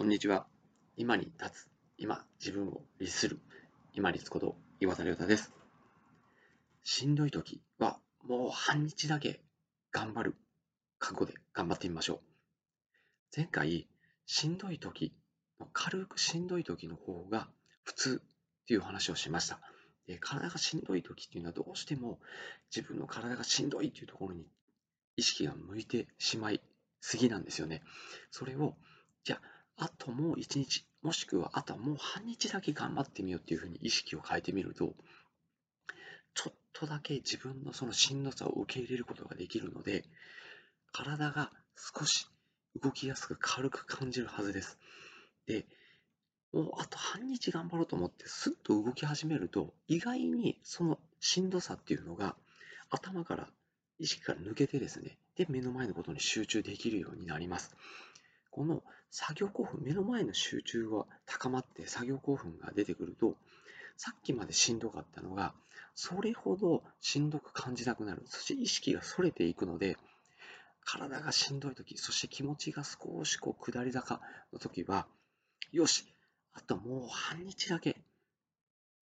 こんにちは。今に立つ。今、自分を律する。今立つこと、岩田亮太です。しんどい時は、もう半日だけ頑張る覚悟で頑張ってみましょう。前回、しんどい時、軽くしんどい時の方が普通っていう話をしました。で体がしんどい時っていうのはどうしても自分の体がしんどいっていうところに意識が向いてしまいすぎなんですよね。それを、じゃああともう一日、もしくはあとはもう半日だけ頑張ってみようっていうふうに意識を変えてみると、ちょっとだけ自分のそのしんどさを受け入れることができるので、体が少し動きやすく軽く感じるはずです。で、もうあと半日頑張ろうと思ってスッと動き始めると、意外にそのしんどさっていうのが頭から意識から抜けてですね、で、目の前のことに集中できるようになります。この作業興奮、目の前の集中が高まって作業興奮が出てくると、さっきまでしんどかったのが、それほどしんどく感じなくなる。そして意識がそれていくので、体がしんどい時、そして気持ちが少しこう下り坂の時は、よし、あともう半日だけ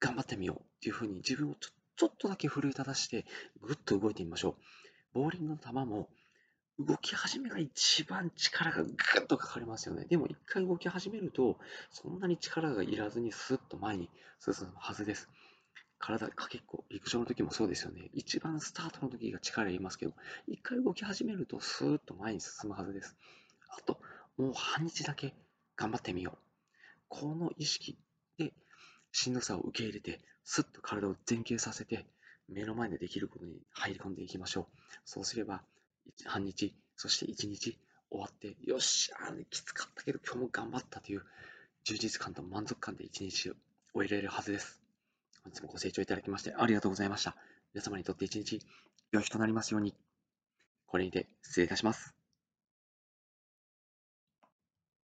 頑張ってみようっていうふうに自分をちょっとだけ奮い立たして、ぐっと動いてみましょう。ボーリングの球も動き始めが一番力がぐっとかかりますよね。でも一回動き始めると、そんなに力がいらずにスッと前に進むはずです。体、かけっこ、陸上の時もそうですよね。一番スタートの時が力いりますけど、一回動き始めるとスーッと前に進むはずです。あと、もう半日だけ頑張ってみよう。この意識でしんどさを受け入れて、スッと体を前傾させて、目の前でできることに入り込んでいきましょう。そうすれば、半日、そして一日終わって、よっし、あきつかったけど今日も頑張ったという充実感と満足感で一日を終えられるはずです。本日もご清聴いただきましてありがとうございました。皆様にとって一日良い日となりますように。これにて失礼いたします。